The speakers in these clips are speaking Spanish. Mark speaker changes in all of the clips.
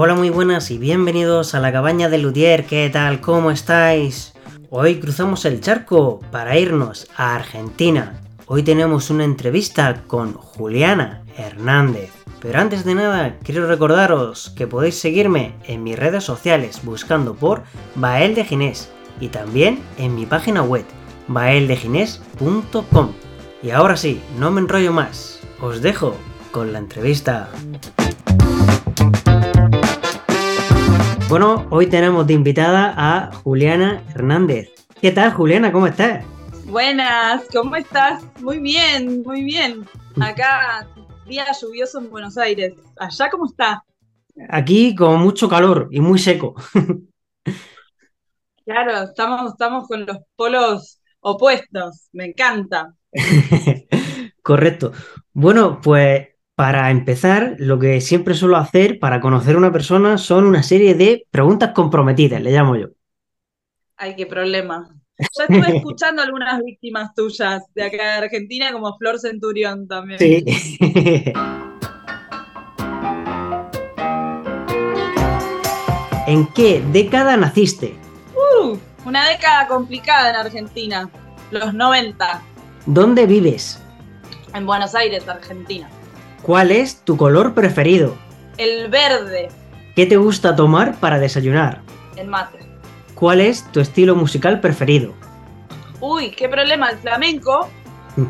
Speaker 1: Hola, muy buenas y bienvenidos a la cabaña de Lutier. ¿Qué tal? ¿Cómo estáis? Hoy cruzamos el charco para irnos a Argentina. Hoy tenemos una entrevista con Juliana Hernández. Pero antes de nada, quiero recordaros que podéis seguirme en mis redes sociales buscando por Bael de Ginés y también en mi página web baeldegines.com. Y ahora sí, no me enrollo más, os dejo con la entrevista. Bueno, hoy tenemos de invitada a Juliana Hernández. ¿Qué tal, Juliana? ¿Cómo estás?
Speaker 2: Buenas, ¿cómo estás? Muy bien, muy bien. Acá, día lluvioso en Buenos Aires. ¿Allá cómo está?
Speaker 1: Aquí con mucho calor y muy seco.
Speaker 2: Claro, estamos, estamos con los polos opuestos. Me encanta.
Speaker 1: Correcto. Bueno, pues para empezar, lo que siempre suelo hacer para conocer a una persona son una serie de preguntas comprometidas, le llamo yo.
Speaker 2: Ay, qué problema. Ya estuve escuchando algunas víctimas tuyas de acá de Argentina, como Flor Centurión también.
Speaker 1: Sí. ¿En qué década naciste?
Speaker 2: Uh, una década complicada en Argentina, los 90,
Speaker 1: ¿Dónde vives?
Speaker 2: en Buenos Aires, Argentina.
Speaker 1: ¿Cuál es tu color preferido?
Speaker 2: El verde,
Speaker 1: ¿Qué te gusta tomar para desayunar?
Speaker 2: el mate.
Speaker 1: ¿Cuál es tu estilo musical preferido?
Speaker 2: Uy, qué problema, el flamenco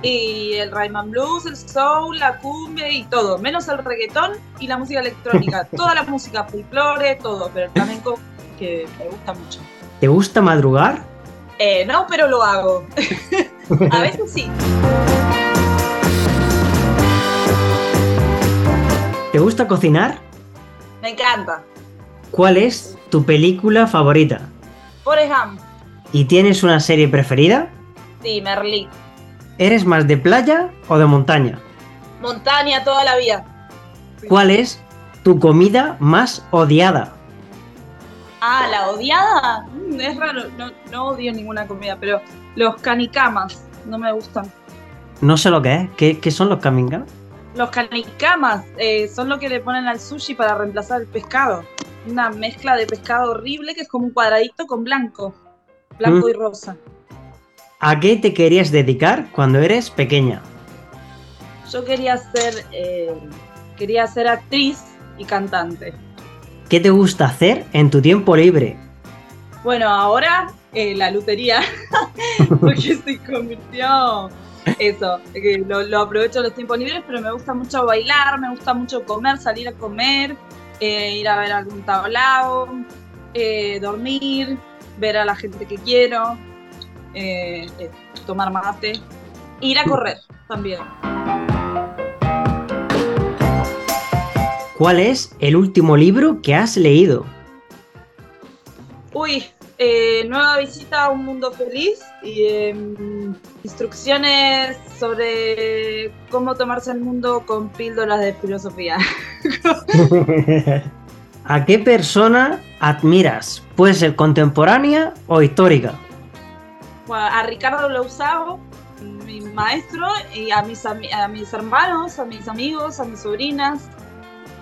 Speaker 2: y el Rayman Blues, el soul, la cumbia y todo, menos el reggaetón y la música electrónica. Toda la música folclore, todo, pero el flamenco que me gusta mucho.
Speaker 1: ¿Te gusta madrugar?
Speaker 2: Eh, no, pero lo hago. A veces sí.
Speaker 1: ¿Te gusta cocinar?
Speaker 2: Me encanta.
Speaker 1: ¿Cuál es tu película favorita?
Speaker 2: Forrest Gump,
Speaker 1: ¿Y tienes una serie preferida?
Speaker 2: sí, Merlí.
Speaker 1: ¿Eres más de playa o de montaña?
Speaker 2: Montaña toda la vida.
Speaker 1: ¿Cuál es tu comida más odiada?
Speaker 2: Ah, la odiada. Mm, es raro, no, no odio ninguna comida, pero los canicamas no me gustan.
Speaker 1: No sé lo que es. ¿Qué, qué son los camingas?
Speaker 2: Los canicamas eh, son lo que le ponen al sushi para reemplazar el pescado. Una mezcla de pescado horrible que es como un cuadradito con blanco. Blanco
Speaker 1: Mm.
Speaker 2: y rosa.
Speaker 1: ¿A qué te querías dedicar cuando eres pequeña?
Speaker 2: Yo quería ser, eh, quería ser actriz y cantante.
Speaker 1: ¿Qué te gusta hacer en tu tiempo libre?
Speaker 2: Bueno, ahora eh, la lutería, porque se convirtió eso, que lo, lo aprovecho los tiempos libres, pero me gusta mucho bailar, me gusta mucho comer, salir a comer, eh, ir a ver algún tablao, eh, dormir, ver a la gente que quiero, eh, eh, tomar mate, ir a correr también.
Speaker 1: ¿Cuál es el último libro que has leído?
Speaker 2: Uy, eh, nueva visita a un mundo feliz y em, instrucciones sobre cómo tomarse el mundo con píldoras de filosofía.
Speaker 1: ¿A qué persona admiras? Puede ser contemporánea o histórica.
Speaker 2: Bueno, a Ricardo Lousao, mi maestro, y a mis, a mis hermanos, a mis amigos, a mis sobrinas,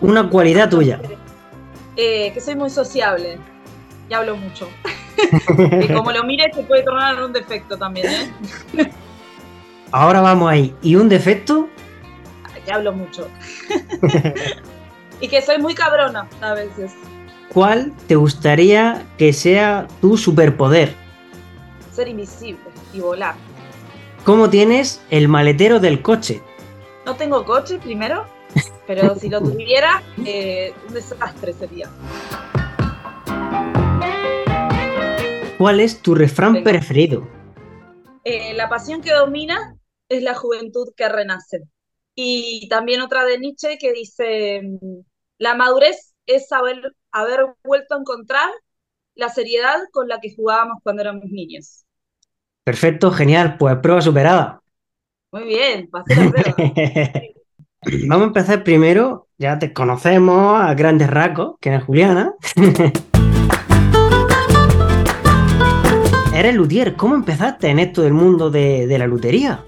Speaker 1: Una cualidad tuya.
Speaker 2: eh, que soy muy sociable y hablo mucho. que como lo mires se puede tornar en un defecto también, ¿eh?
Speaker 1: Ahora vamos ahí. ¿Y un defecto?
Speaker 2: Que hablo mucho. y que soy muy cabrona a veces.
Speaker 1: ¿Cuál te gustaría que sea tu superpoder?
Speaker 2: Ser invisible y volar.
Speaker 1: ¿Cómo tienes el maletero del coche?
Speaker 2: No tengo coche primero, pero si lo tuviera, eh, un desastre sería.
Speaker 1: ¿Cuál es tu refrán
Speaker 2: Venga.
Speaker 1: preferido?
Speaker 2: Eh, la pasión que domina es la juventud que renace. Y también otra de Nietzsche que dice, mm, la madurez es saber, haber vuelto a encontrar la seriedad con la que jugábamos cuando éramos niños.
Speaker 1: Perfecto, genial. Pues prueba superada.
Speaker 2: Muy bien, pasé la prueba.
Speaker 1: Vamos a empezar primero. Ya te conocemos a grandes rasgos, que es Juliana. Eres luthier. ¿Cómo empezaste en esto del mundo de, de la lutería?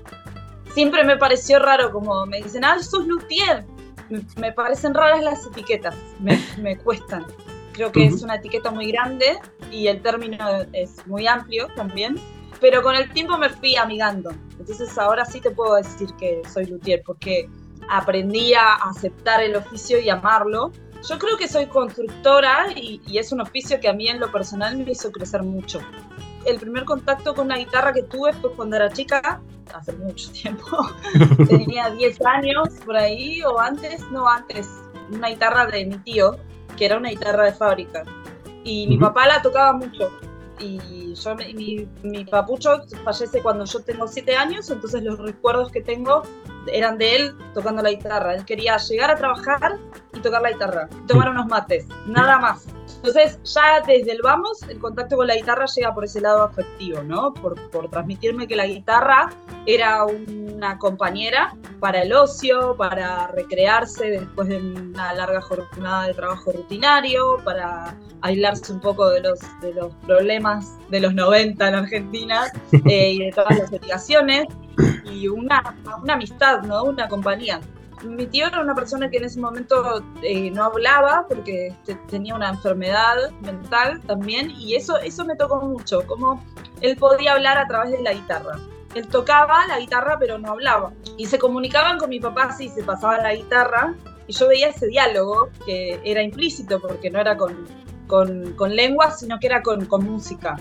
Speaker 2: Siempre me pareció raro como me dicen, ah, sos luthier. me, parecen raras las etiquetas, me, cuestan. Creo que es una etiqueta muy grande y el término es muy amplio también. Pero con el tiempo me fui amigando. Entonces ahora sí te puedo decir que soy luthier porque aprendí a aceptar el oficio y amarlo. Yo creo que soy constructora y, y es un oficio que a mí en lo personal me hizo crecer mucho el primer contacto con una guitarra que tuve fue cuando era chica, hace mucho tiempo. Tenía 10 años por ahí, o antes, no antes, una guitarra de mi tío, que era una guitarra de fábrica. Y mi papá la tocaba mucho. Y yo, mi, mi papucho fallece cuando yo tengo 7 años, entonces los recuerdos que tengo eran de él tocando la guitarra. Él quería llegar a trabajar y tocar la guitarra, tomar unos mates, nada más. Entonces, ya desde el vamos, el contacto con la guitarra llega por ese lado afectivo, ¿no? Por, por transmitirme que la guitarra era una compañera para el ocio, para recrearse después de una larga jornada de trabajo rutinario, para aislarse un poco de los, de los problemas de los 90 en Argentina eh, y de todas las obligaciones, y una, una amistad, ¿no? Una compañía mi tío era una persona que en ese momento eh, no hablaba porque tenía una enfermedad mental también y eso, eso me tocó mucho, como él podía hablar a través de la guitarra. Él tocaba la guitarra pero no hablaba. Y se comunicaban con mi papá así, se pasaba la guitarra y yo veía ese diálogo que era implícito porque no era con, con, con lengua, sino que era con, con música.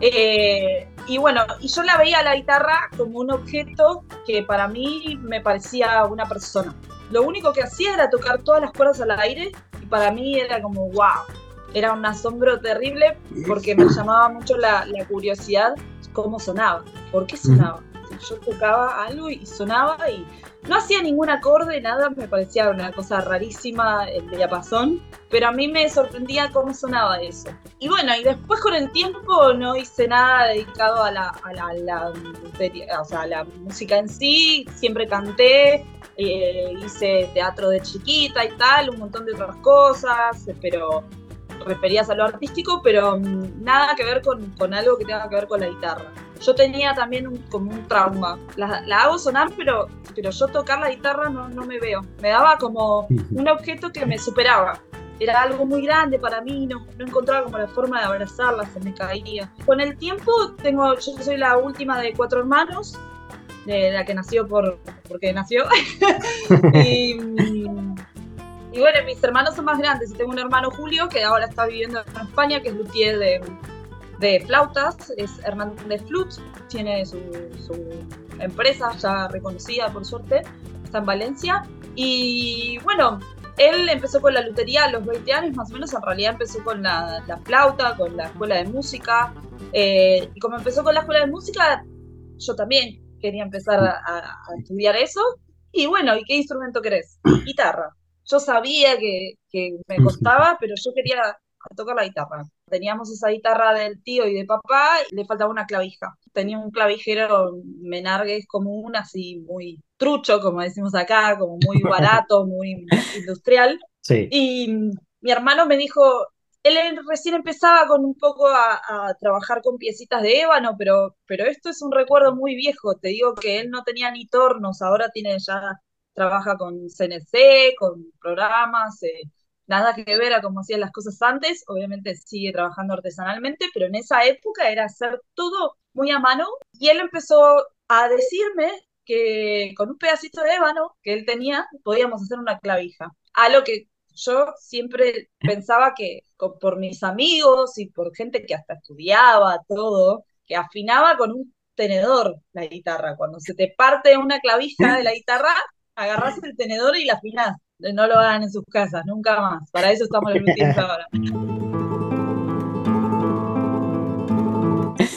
Speaker 2: Eh, y bueno, y yo la veía la guitarra como un objeto que para mí me parecía una persona. Lo único que hacía era tocar todas las cuerdas al aire y para mí era como wow. Era un asombro terrible porque me llamaba mucho la, la curiosidad cómo sonaba, por qué sonaba. Yo tocaba algo y sonaba y no hacía ningún acorde, nada, me parecía una cosa rarísima el diapasón, pero a mí me sorprendía cómo sonaba eso. Y bueno, y después con el tiempo no hice nada dedicado a la, a la, música en sí, siempre canté, eh, hice teatro de chiquita y tal, un montón de otras cosas, pero referías a lo artístico, pero mm, nada que ver con, con algo que tenga que ver con la guitarra yo tenía también un, como un trauma. La, hago sonar, pero, pero yo tocar la guitarra no, no me veo. Me daba como un objeto que me superaba. Era algo muy grande para mí, no, no encontraba como la forma de abrazarla, se me caía. Con el tiempo, tengo, yo soy la última de cuatro hermanos, de la que nació por, porque nació. y, y bueno, mis hermanos son más grandes. Tengo un hermano Julio que ahora está viviendo en España, que es luthier de, de flautas, es Hernández Flut, tiene su, empresa ya reconocida por suerte, está en Valencia. Y bueno, él empezó con la lutería a los 20 años más o menos, en realidad empezó con la, flauta, con la escuela de música. Eh, y como empezó con la escuela de música, yo también quería empezar a, estudiar eso. Y bueno, ¿y qué instrumento querés? Guitarra. Yo sabía que, que me costaba, pero yo quería tocar la guitarra. Teníamos esa guitarra del tío y de papá y le faltaba una clavija. Tenía un clavijero menargues común, así muy trucho, como decimos acá, como muy barato, muy industrial. Y mi hermano me dijo, él recién empezaba con un poco a, trabajar con piecitas de ébano, pero, pero esto es un recuerdo muy viejo. Te digo que él no tenía ni tornos, ahora tiene ya, trabaja con CNC, con programas. Eh, nada que ver a cómo hacían las cosas antes, obviamente sigue trabajando artesanalmente, pero en esa época era hacer todo muy a mano y él empezó a decirme que con un pedacito de ébano que él tenía podíamos hacer una clavija, a lo que yo siempre pensaba que por mis amigos y por gente que hasta estudiaba todo, que afinaba con un tenedor la guitarra. Cuando se te parte una clavija de la guitarra, agarras el tenedor y la afinás no lo hagan en sus casas, nunca más. Para eso estamos los ahora.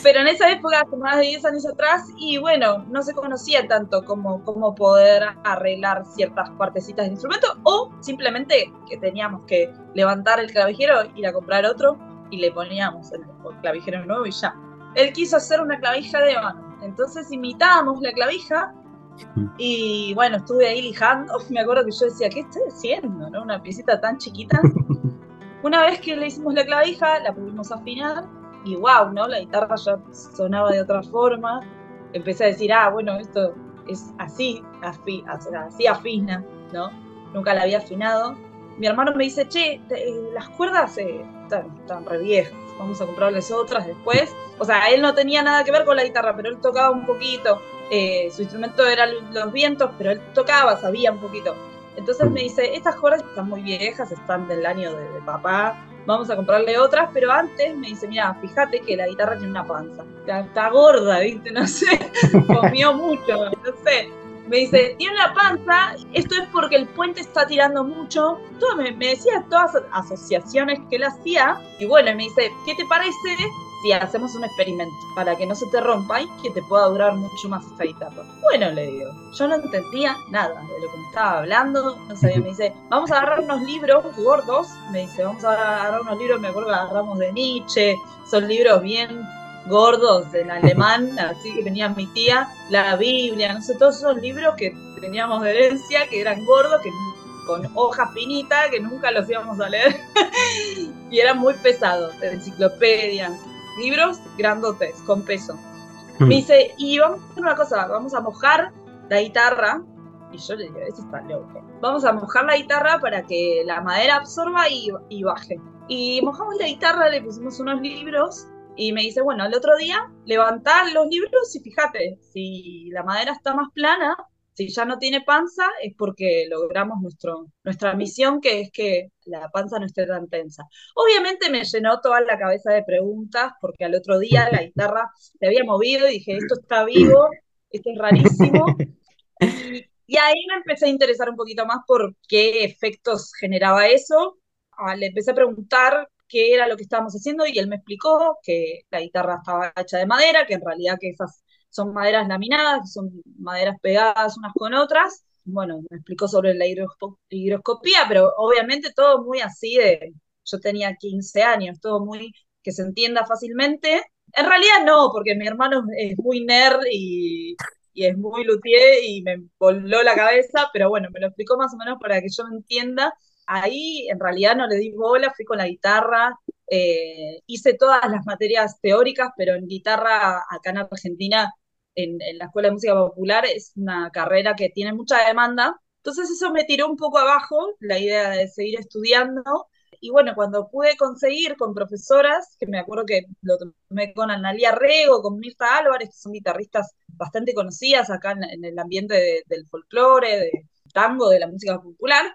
Speaker 2: Pero en esa época, hace más de 10 años atrás, y bueno, no se conocía tanto como cómo poder arreglar ciertas partecitas del instrumento, o simplemente que teníamos que levantar el clavijero, ir a comprar otro, y le poníamos el clavijero nuevo y ya. Él quiso hacer una clavija de mano, entonces imitábamos la clavija y bueno, estuve ahí lijando. Me acuerdo que yo decía, ¿qué estoy haciendo? ¿no? Una piecita tan chiquita. Una vez que le hicimos la clavija, la pudimos afinar y wow, ¿no? La guitarra ya sonaba de otra forma. Empecé a decir, ah, bueno, esto es así, así, así afina, ¿no? nunca la había afinado. Mi hermano me dice, che, eh, las cuerdas eh, están, están re viejas, vamos a comprarles otras después. O sea, él no tenía nada que ver con la guitarra, pero él tocaba un poquito. Eh, su instrumento eran los vientos, pero él tocaba, sabía un poquito. Entonces me dice, estas cuerdas están muy viejas, están del año de, papá, vamos a comprarle otras, pero antes me dice, mira, fíjate que la guitarra tiene una panza, está, gorda, ¿viste? No sé, comió mucho, no sé. Me dice, tiene una panza, esto es porque el puente está tirando mucho. Todo, me, decía todas asociaciones que él hacía. Y bueno, me dice, ¿qué te parece si hacemos un experimento para que no se te rompa y que te pueda durar mucho más esta guitarra. Bueno, le digo, yo no entendía nada de lo que me estaba hablando, no sabía, me dice, vamos a agarrar unos libros gordos, me dice, vamos a agarrar unos libros, me acuerdo que agarramos de Nietzsche, son libros bien gordos en alemán, así que tenía mi tía, la Biblia, no sé, todos esos libros que teníamos de herencia, que eran gordos, que con hojas finitas, que nunca los íbamos a leer, y eran muy pesados, enciclopedias, libros grandotes, con peso. Mm. Me dice, y vamos a hacer una cosa, vamos a mojar la guitarra. Y yo le digo, eso está loco. Vamos a mojar la guitarra para que la madera absorba y, y baje. Y mojamos la guitarra, le pusimos unos libros y me dice, bueno, el otro día levantá los libros y fíjate, si la madera está más plana, si ya no tiene panza es porque logramos nuestro, nuestra misión, que es que la panza no esté tan tensa. Obviamente me llenó toda la cabeza de preguntas, porque al otro día la guitarra se había movido y dije, esto está vivo, esto es rarísimo. Y, ahí me empecé a interesar un poquito más por qué efectos generaba eso. Ah, le empecé a preguntar qué era lo que estábamos haciendo y él me explicó que la guitarra estaba hecha de madera, que en realidad que esas son maderas laminadas, son maderas pegadas unas con otras. Bueno, me explicó sobre la higroscopía, pero obviamente todo muy así de, yo tenía 15 años, todo muy que se entienda fácilmente. En realidad no, porque mi hermano es muy nerd y, y es muy luthier y me voló la cabeza, pero bueno, me lo explicó más o menos para que yo entienda. Ahí en realidad no le di bola, fui con la guitarra, eh, hice todas las materias teóricas, pero en guitarra acá en Argentina en, la Escuela de Música Popular es una carrera que tiene mucha demanda. Entonces eso me tiró un poco abajo la idea de seguir estudiando. Y bueno, cuando pude conseguir con profesoras, que me acuerdo que lo tomé con Analia Rego, con Mirta Álvarez, que son guitarristas bastante conocidas acá en, el ambiente del folclore, de tango, de la música popular,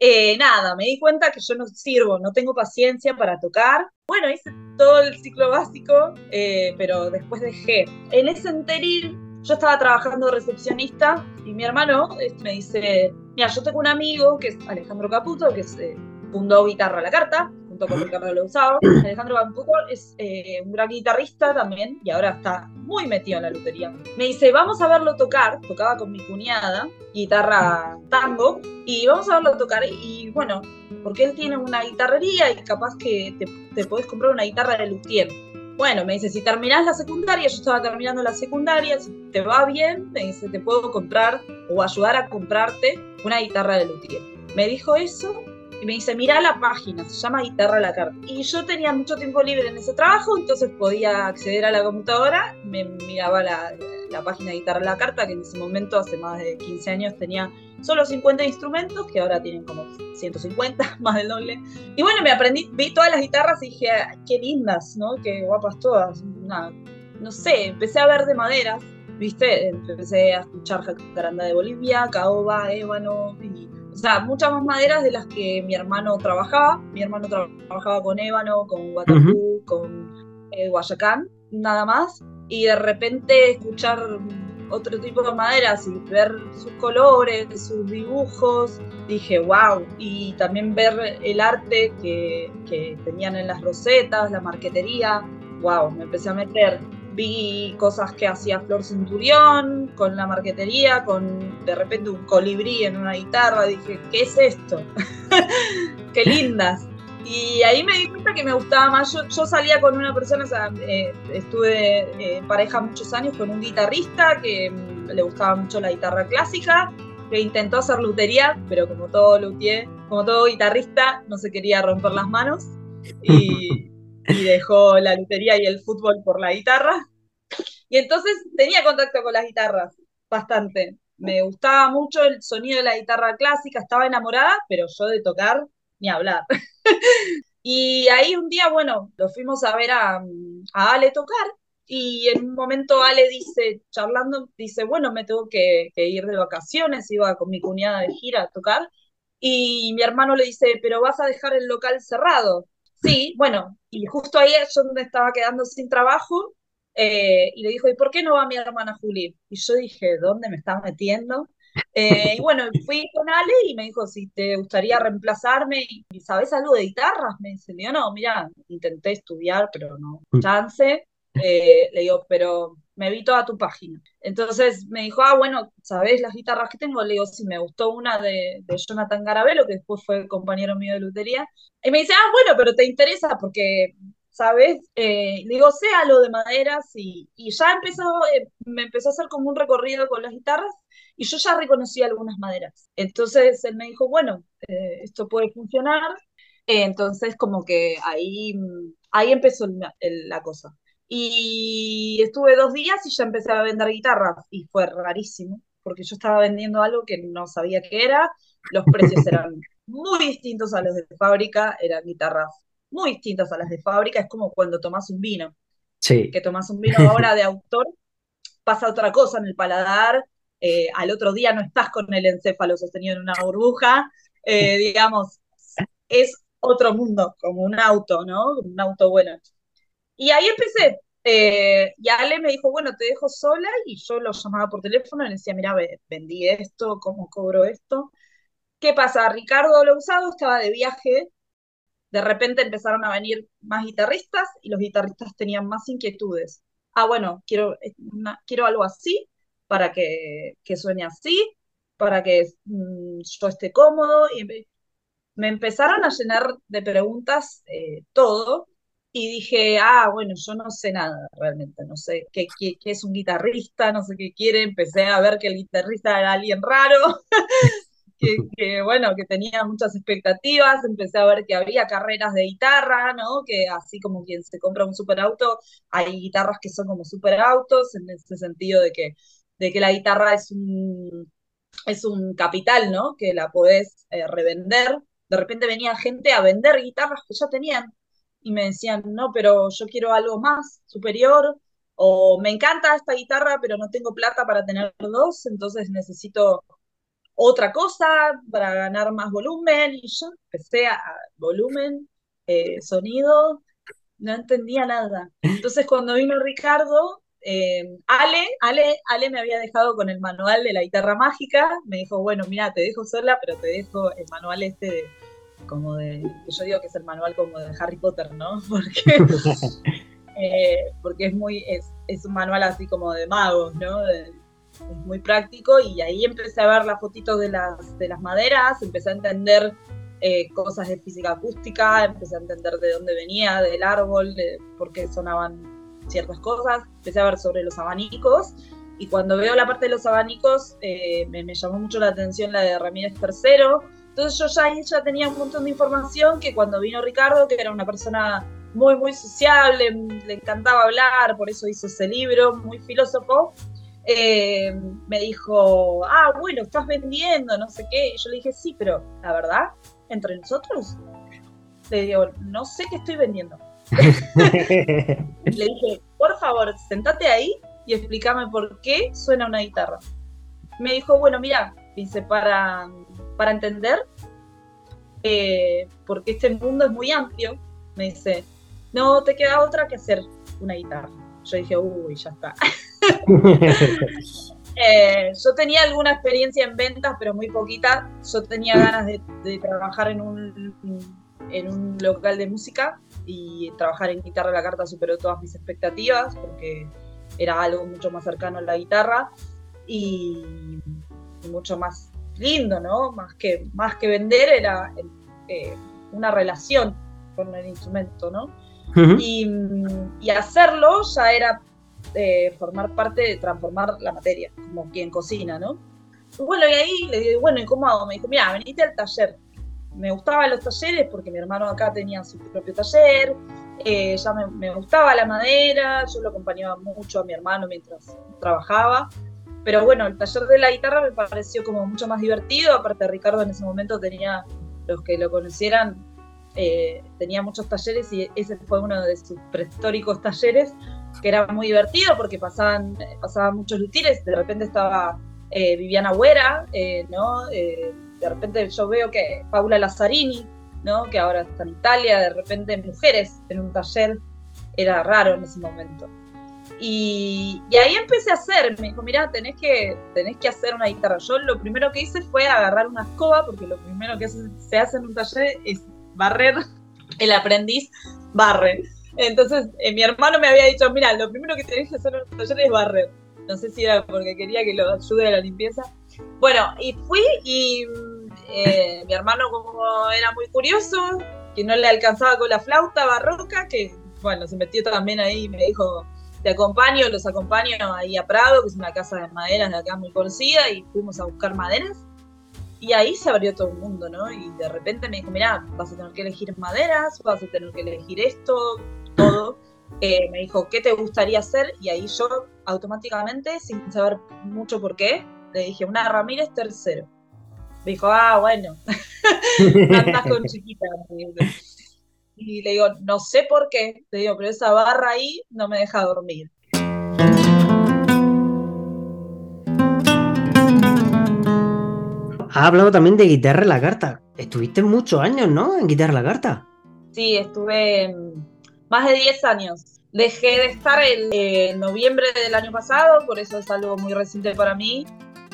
Speaker 2: eh, nada, me di cuenta que yo no sirvo, no tengo paciencia para tocar. Bueno, hice todo el ciclo básico, eh, pero después dejé. En ese enteril yo estaba trabajando recepcionista y mi hermano este, me dice, mira, yo tengo un amigo que es Alejandro Caputo, que es, eh, fundó Guitarra a la Carta, con Ricardo Lousao. Alejandro Camputo es eh, un gran guitarrista también y ahora está muy metido en la lutería. Me dice, vamos a verlo tocar, tocaba con mi cuñada, guitarra tango, y vamos a verlo tocar. Y bueno, porque él tiene una guitarrería y capaz que te, te podés comprar una guitarra de luthier. Bueno, me dice, si terminás la secundaria, yo estaba terminando la secundaria, si te va bien, me dice, te puedo comprar o ayudar a comprarte una guitarra de luthier. Me dijo eso y me dice, mira la página, se llama Guitarra a la Carta. Y yo tenía mucho tiempo libre en ese trabajo, entonces podía acceder a la computadora, me miraba la, página Guitarra a la Carta, que en ese momento, hace más de 15 años, tenía solo 50 instrumentos, que ahora tienen como 150, más del doble. Y bueno, me aprendí, vi todas las guitarras y dije, qué lindas, ¿no? Qué guapas todas. no sé, empecé a ver de madera, ¿viste? Empecé a escuchar Jacaranda de Bolivia, caoba, ébano, y o sea, muchas más maderas de las que mi hermano trabajaba. Mi hermano trabajaba con ébano, con guatapú, con eh, guayacán, nada más. Y de repente escuchar otro tipo de maderas y ver sus colores, sus dibujos, dije, wow. Y también ver el arte que, que tenían en las rosetas, la marquetería, wow, me empecé a meter vi cosas que hacía Flor Centurión con la marquetería, con de repente un colibrí en una guitarra, dije, ¿qué es esto? Qué lindas. Y ahí me di cuenta que me gustaba más. Yo, salía con una persona, o sea, eh, estuve en pareja muchos años con un guitarrista que mm, le gustaba mucho la guitarra clásica, que intentó hacer lutería, pero como todo luthier, como todo guitarrista, no se quería romper las manos. Y, y dejó la lutería y el fútbol por la guitarra. Y entonces tenía contacto con las guitarras, bastante. me gustaba mucho el sonido de la guitarra clásica, estaba enamorada, pero yo de tocar ni hablar. y ahí un día, bueno, lo fuimos a ver a, a Ale tocar y en un momento Ale dice, charlando, dice, bueno, me tengo que, ir de vacaciones, iba con mi cuñada de gira a tocar, y mi hermano le dice, pero vas a dejar el local cerrado. Sí, bueno, y justo ahí yo me estaba quedando sin trabajo, eh, y le dijo, ¿y por qué no va mi hermana Juli? Y yo dije, ¿dónde me estás metiendo? Eh, y bueno, fui con Ale y me dijo, si te gustaría reemplazarme, y ¿sabes algo de guitarras? Me dice, yo no, mira, intenté estudiar, pero no, mm. chance. Eh, le digo, pero me vi toda tu página. Entonces me dijo, ah, bueno, ¿sabés las guitarras que tengo? Le digo, sí, me gustó una de, Jonathan Garabelo, que después fue compañero mío de lutería. Y me dice, ah, bueno, pero te interesa porque, ¿sabes? Eh, le digo, sé lo de maderas y, y ya empezó, eh, me empezó a hacer como un recorrido con las guitarras y yo ya reconocí algunas maderas. Entonces él me dijo, bueno, esto puede funcionar. entonces como que ahí, ahí empezó la cosa. Y estuve dos días y ya empecé a vender guitarras y fue rarísimo, porque yo estaba vendiendo algo que no sabía qué era, los precios eran muy distintos a los de fábrica, eran guitarras muy distintas a las de fábrica, es como cuando tomas un vino,
Speaker 1: sí.
Speaker 2: que tomas un vino ahora de autor, pasa otra cosa en el paladar, eh, al otro día no estás con el encéfalo sostenido en una burbuja, eh, digamos, es otro mundo, como un auto, ¿no? Un auto bueno. Y ahí empecé. Eh, y Ale me dijo, bueno, te dejo sola y yo lo llamaba por teléfono y le decía, mira, vendí esto, ¿cómo cobro esto? ¿Qué pasa? Ricardo lo usado estaba de viaje, de repente empezaron a venir más guitarristas y los guitarristas tenían más inquietudes. Ah, bueno, quiero, eh, quiero algo así para que, suene así, para que mm, yo esté cómodo. Y me, empezaron a llenar de preguntas eh, todo y dije, ah, bueno, yo no sé nada realmente, no sé qué, qué, es un guitarrista, no sé qué quiere, empecé a ver que el guitarrista era alguien raro, que, bueno, que tenía muchas expectativas, empecé a ver que había carreras de guitarra, ¿no? Que así como quien se compra un superauto, hay guitarras que son como superautos, en ese sentido de que, de que la guitarra es un, es un capital, ¿no? Que la podés eh, revender. De repente venía gente a vender guitarras que ya tenían y me decían, no, pero yo quiero algo más, superior, o me encanta esta guitarra, pero no tengo plata para tener dos, entonces necesito otra cosa para ganar más volumen, y yo empecé a volumen, eh, sonido, no entendía nada. Entonces cuando vino Ricardo, eh, Ale, Ale, Ale me había dejado con el manual de la guitarra mágica, me dijo, bueno, mira, te dejo sola, pero te dejo el manual este de como de, yo digo que es el manual como de Harry Potter, ¿no? Porque, eh, porque es muy, es, es, un manual así como de magos, ¿no? es muy práctico y ahí empecé a ver las fotitos de las, de las maderas, empecé a entender eh, cosas de física acústica, empecé a entender de dónde venía, del árbol, de por qué sonaban ciertas cosas, empecé a ver sobre los abanicos y cuando veo la parte de los abanicos eh, me, me, llamó mucho la atención la de Ramírez III, entonces yo ya, ya tenía un montón de información que cuando vino Ricardo, que era una persona muy, muy sociable, le encantaba hablar, por eso hizo ese libro, muy filósofo, eh, me dijo, ah, bueno, estás vendiendo, no sé qué. Y yo le dije, sí, pero la verdad, entre nosotros, le digo, no sé qué estoy vendiendo. le dije, por favor, sentate ahí y explícame por qué suena una guitarra. Me dijo, bueno, mira, dice, para para entender, eh, porque este mundo es muy amplio, me dice, no te queda otra que hacer una guitarra. Yo dije, uy, ya está. Eh, yo tenía alguna experiencia en ventas, pero muy poquita. Yo tenía ganas de, trabajar en un, en un local de música y trabajar en guitarra la carta superó todas mis expectativas porque era algo mucho más cercano a la guitarra y mucho más lindo, ¿no? Más que, más que vender era eh, una relación con el instrumento, ¿no? y, hacerlo ya era eh, formar parte de transformar la materia, como quien cocina, ¿no? bueno, y ahí le dije, bueno, ¿y cómo hago? Me dijo, mira, venite al taller. Me gustaban los talleres porque mi hermano acá tenía su propio taller, eh, ya me, me, gustaba la madera, yo lo acompañaba mucho a mi hermano mientras trabajaba. Pero bueno, el taller de la guitarra me pareció como mucho más divertido, aparte Ricardo en ese momento tenía, los que lo conocieran, eh, tenía muchos talleres y ese fue uno de sus prehistóricos talleres, que era muy divertido porque pasaban, pasaban muchos luthiers, de repente estaba eh, Viviana Huera, eh, ¿no? de repente yo veo que Paula Lazzarini, ¿no? que ahora está en Italia, de repente mujeres en un taller, era raro en ese momento. Y, ahí empecé a hacer, me dijo, mira, tenés que, tenés que hacer una guitarra. Yo lo primero que hice fue agarrar una escoba, porque lo primero que se hace en un taller es barrer, el aprendiz barre. Entonces eh, mi hermano me había dicho, mira, lo primero que tenés que hacer en un taller es barrer. No sé si era porque quería que lo ayude a la limpieza. Bueno, y fui y eh, mi hermano como era muy curioso, que no le alcanzaba con la flauta barroca, que bueno, se metió también ahí y me dijo, te acompaño, los acompaño ahí a Prado, que es una casa de maderas de acá muy conocida, y fuimos a buscar maderas. Y ahí se abrió todo el mundo, ¿no? Y de repente me dijo, mira, vas a tener que elegir maderas, vas a tener que elegir esto, todo. Eh, me dijo, ¿qué te gustaría hacer? Y ahí yo automáticamente, sin saber mucho por qué, le dije, una Ramírez tercero. Me dijo, ah, bueno, andas con chiquita. Y le digo, no sé por qué, le digo, pero esa barra ahí no me deja dormir.
Speaker 1: Ha hablado también de guitarra la carta. Estuviste muchos años, ¿no? En guitarra la carta.
Speaker 2: Sí, estuve más de 10 años. Dejé de estar en noviembre del año pasado, por eso es algo muy reciente para mí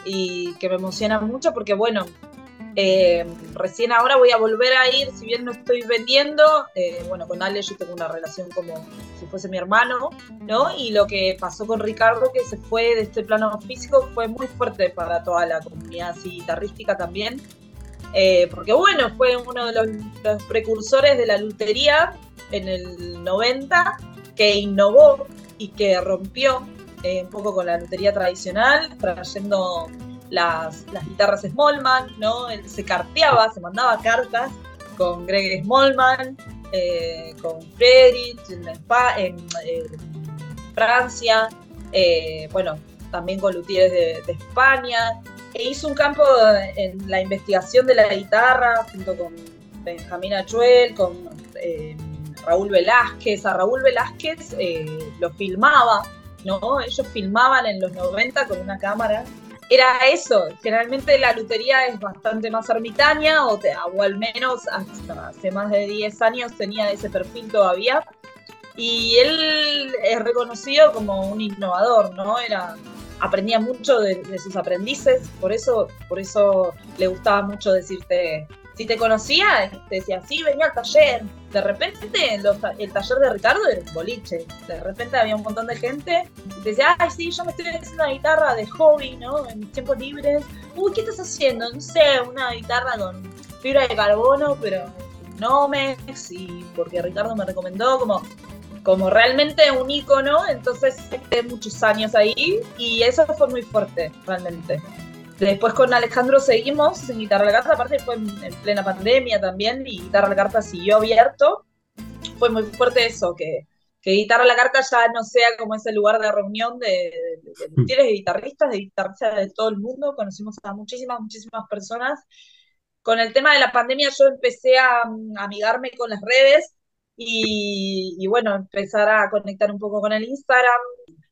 Speaker 2: y que me emociona mucho porque, bueno, eh, recién ahora voy a volver a ir, si bien no estoy vendiendo, eh, bueno, con Ale yo tengo una relación como si fuese mi hermano, ¿no? Y lo que pasó con Ricardo, que se fue de este plano físico, fue muy fuerte para toda la comunidad así, guitarrística también. Eh, porque bueno, fue uno de los, precursores de la lutería en el 90, que innovó y que rompió un poco con la lutería tradicional, trayendo las, guitarras Smallman, ¿no? Se carteaba, se mandaba cartas con Greg Smallman, eh, con Friedrich en, Francia, eh, bueno, también con luthiers de, España, e hizo un campo en la investigación de la guitarra junto con Benjamín Achuel, con eh, Raúl Velázquez. A Raúl Velázquez lo filmaba, ¿no? Ellos filmaban en los 90 con una cámara era eso. Generalmente la lutería es bastante más ermitaña, o, o al menos hasta hace más de 10 años tenía ese perfil todavía. Y él es reconocido como un innovador, ¿no? Era, aprendía mucho de, de sus aprendices, por eso, por eso le gustaba mucho decirte si te conocía, te decía, sí, venía al taller. De repente, el taller de Ricardo era un boliche. De repente había un montón de gente y te decía, ay, sí, yo me estoy haciendo una guitarra de hobby, ¿no? En mis tiempos libres. Uy, ¿qué estás haciendo? No sé, una guitarra con fibra de carbono, pero no me. Sí, porque Ricardo me recomendó como como realmente un icono, entonces esté muchos años ahí y eso fue muy fuerte, realmente. Después con Alejandro seguimos en Guitarra la Carta, aparte fue en, plena pandemia también, y Guitarra la Carta siguió abierto. Fue muy fuerte eso, que, que Guitarra la Carta ya no sea como ese lugar de reunión de, de, de, guitarristas, de guitarristas de todo el mundo. Conocimos a muchísimas, muchísimas personas. Con el tema de la pandemia yo empecé a, amigarme con las redes y, y, bueno, empezar a conectar un poco con el Instagram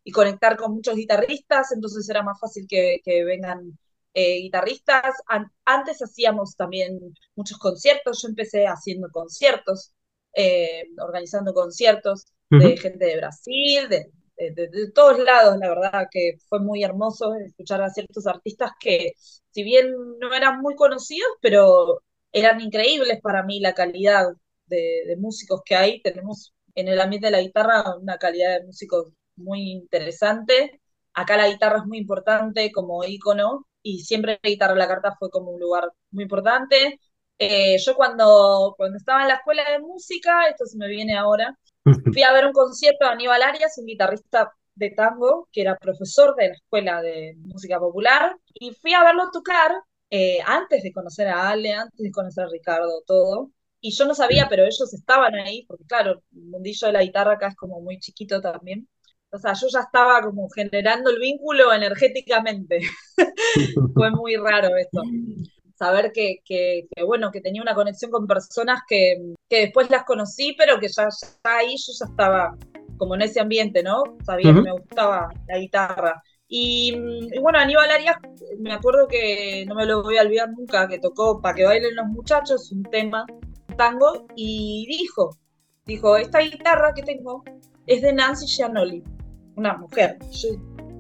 Speaker 2: y conectar con muchos guitarristas, entonces era más fácil que, que vengan eh, guitarristas. antes hacíamos también muchos conciertos, yo empecé haciendo conciertos, eh, organizando conciertos de gente de Brasil, de, todos lados, la verdad que fue muy hermoso escuchar a ciertos artistas que, si bien no eran muy conocidos, pero eran increíbles para mí la calidad de, de músicos que hay. Tenemos en el ambiente de la guitarra una calidad de músicos muy interesante. Acá la guitarra es muy importante como ícono y siempre Guitarra la Carta fue como un lugar muy importante. Eh, yo cuando, cuando estaba en la escuela de música, esto se me viene ahora, fui a ver un concierto de Aníbal Arias, un guitarrista de tango, que era profesor de la escuela de música popular, y fui a verlo tocar eh, antes de conocer a Ale, antes de conocer a Ricardo, todo. Y yo no sabía, pero ellos estaban ahí, porque claro, el mundillo de la guitarra acá es como muy chiquito también. O sea, yo ya estaba como generando el vínculo energéticamente. Fue muy raro esto. Saber que, que, bueno, que tenía una conexión con personas que, que después las conocí, pero que ya, ahí yo ya estaba como en ese ambiente, ¿no? Sabía que me gustaba la guitarra. Y, bueno, Aníbal Arias, me acuerdo que no me lo voy a olvidar nunca, que tocó Para que bailen los muchachos, un tema, tango, y dijo, dijo, esta guitarra que tengo es de Nancy Giannoli una mujer.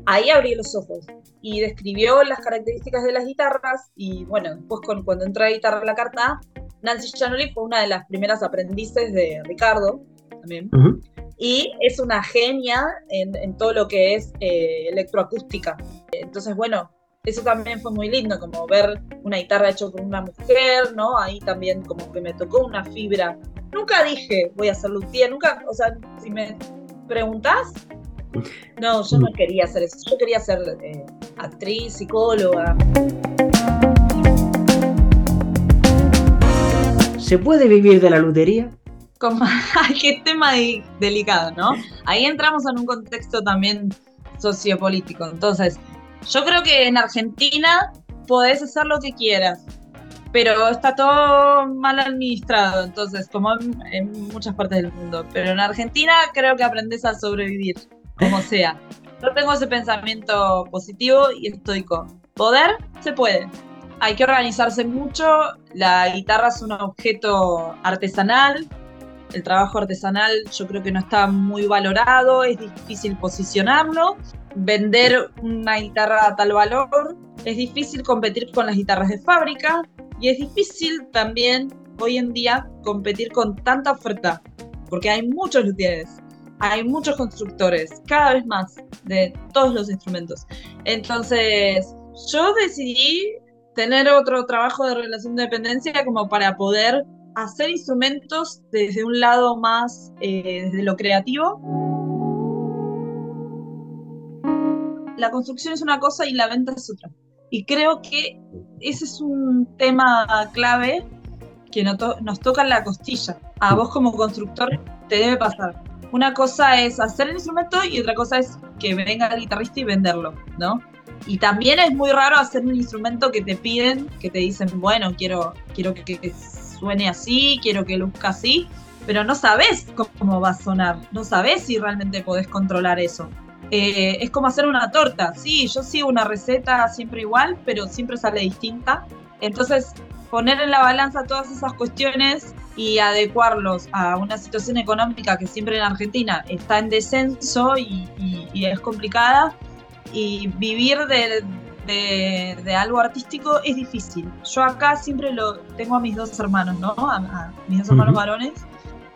Speaker 2: ahí abrí los ojos y describió las características de las guitarras y bueno, después cuando entré a guitarra la carta, Nancy Chanoli fue una de las primeras aprendices de Ricardo también. Y es una genia en, todo lo que es eh, electroacústica. Entonces, bueno, eso también fue muy lindo, como ver una guitarra hecha por una mujer, ¿no? Ahí también como que me tocó una fibra. Nunca dije voy a ser luthier, nunca, o sea, si me preguntas, no, yo no quería hacer eso. Yo quería ser eh, actriz, psicóloga.
Speaker 1: ¿Se puede vivir de la lutería?
Speaker 2: Qué tema delicado, ¿no? Ahí entramos en un contexto también sociopolítico. Entonces, yo creo que en Argentina podés hacer lo que quieras, pero está todo mal administrado, entonces, como en, en muchas partes del mundo. Pero en Argentina creo que aprendes a sobrevivir como sea. Yo tengo ese pensamiento positivo y estoico. Poder se puede. Hay que organizarse mucho. La guitarra es un objeto artesanal. El trabajo artesanal yo creo que no está muy valorado, es difícil posicionarlo. Vender una guitarra a tal valor, es difícil competir con las guitarras de fábrica y es difícil también hoy en día competir con tanta oferta, porque hay muchos luthieres hay muchos constructores, cada vez más, de todos los instrumentos. Entonces, yo decidí tener otro trabajo de relación de dependencia como para poder hacer instrumentos desde un lado más, eh, desde lo creativo. La construcción es una cosa y la venta es otra. Y creo que ese es un tema clave que nos toca en la costilla. A vos como constructor te debe pasar una cosa es hacer el instrumento y otra cosa es que venga el guitarrista y venderlo, ¿no? Y también es muy raro hacer un instrumento que te piden, que te dicen, bueno, quiero, quiero que, suene así, quiero que luzca así, pero no sabes cómo va a sonar, no sabes si realmente podés controlar eso. Eh, es como hacer una torta, sí, yo sigo una receta siempre igual, pero siempre sale distinta. Entonces, poner en la balanza todas esas cuestiones y adecuarlos a una situación económica que siempre en Argentina está en descenso y, es complicada, y vivir de, algo artístico es difícil. Yo acá siempre lo tengo a mis dos hermanos, ¿no? A, mis dos hermanos varones,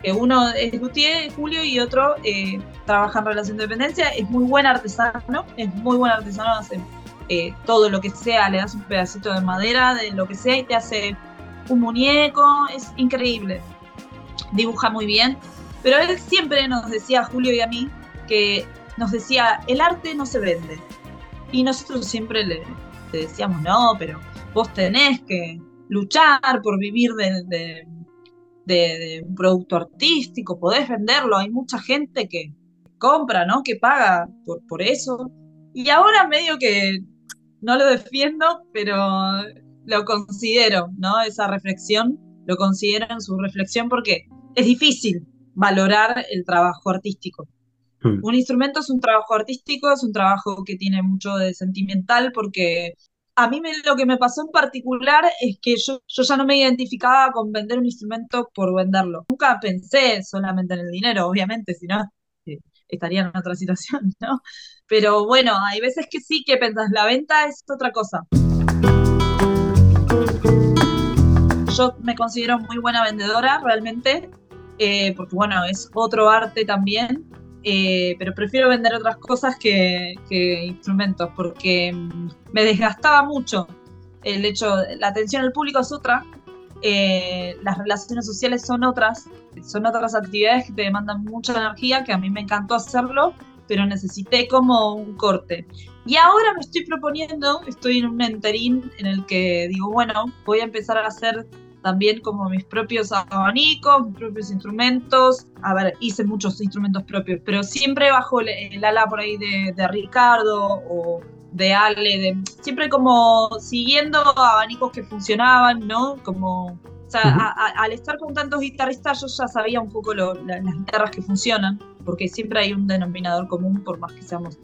Speaker 2: que uno es luthier, Julio, y otro eh, trabaja en relación de dependencia, es muy buen artesano, es muy buen artesano, hace eh, todo lo que sea, le das un pedacito de madera, de lo que sea, y te hace un muñeco, es increíble. Dibuja muy bien. Pero él siempre nos decía, Julio y a mí, que nos decía, el arte no se vende. Y nosotros siempre le, decíamos, no, pero vos tenés que luchar por vivir de, un producto artístico, podés venderlo, hay mucha gente que compra, ¿no? Que paga por, por eso. Y ahora medio que no lo defiendo, pero lo considero, ¿no? Esa reflexión, lo considero en su reflexión porque es difícil valorar el trabajo artístico. Hmm. Un instrumento es un trabajo artístico, es un trabajo que tiene mucho de sentimental porque a mí me, lo que me pasó en particular es que yo, yo ya no me identificaba con vender un instrumento por venderlo. Nunca pensé solamente en el dinero, obviamente, si no eh, estaría en otra situación, ¿no? Pero bueno, hay veces que sí que pensás, la venta es otra cosa. Yo me considero muy buena vendedora realmente, eh, porque bueno, es otro arte también, eh, pero prefiero vender otras cosas que, instrumentos, porque mm, me desgastaba mucho el hecho, la atención al público es otra, eh, las relaciones sociales son otras, son otras actividades que te demandan mucha energía, que a mí me encantó hacerlo, pero necesité como un corte. Y ahora me estoy proponiendo, estoy en un enterín en el que digo, bueno, voy a empezar a hacer también como mis propios abanicos, mis propios instrumentos. A ver, hice muchos instrumentos propios, pero siempre bajo el, ala por ahí de, de, Ricardo o de Ale, de, siempre como siguiendo abanicos que funcionaban, ¿no? Como, al estar con tantos guitarristas yo ya sabía un poco las guitarras que funcionan, porque siempre hay un denominador común, por más que seamos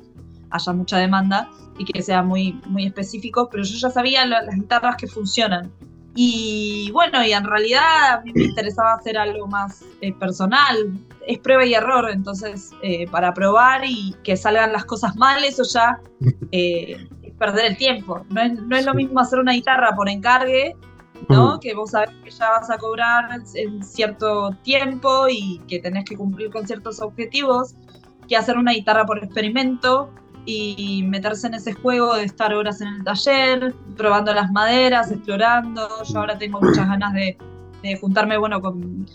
Speaker 2: haya mucha demanda y que sea muy, muy específico, pero yo ya sabía las guitarras que funcionan. Y bueno, y en realidad a mí me interesaba hacer algo más eh, personal, es prueba y error, entonces eh, para probar y que salgan las cosas mal, eso ya eh, es perder el tiempo. No es, no es lo mismo hacer una guitarra por encargue, ¿no? Que vos sabés que ya vas a cobrar en cierto tiempo y que tenés que cumplir con ciertos objetivos, que hacer una guitarra por experimento, y meterse en ese juego de estar horas en el taller, probando las maderas, explorando. Yo ahora tengo muchas ganas de, juntarme bueno, con,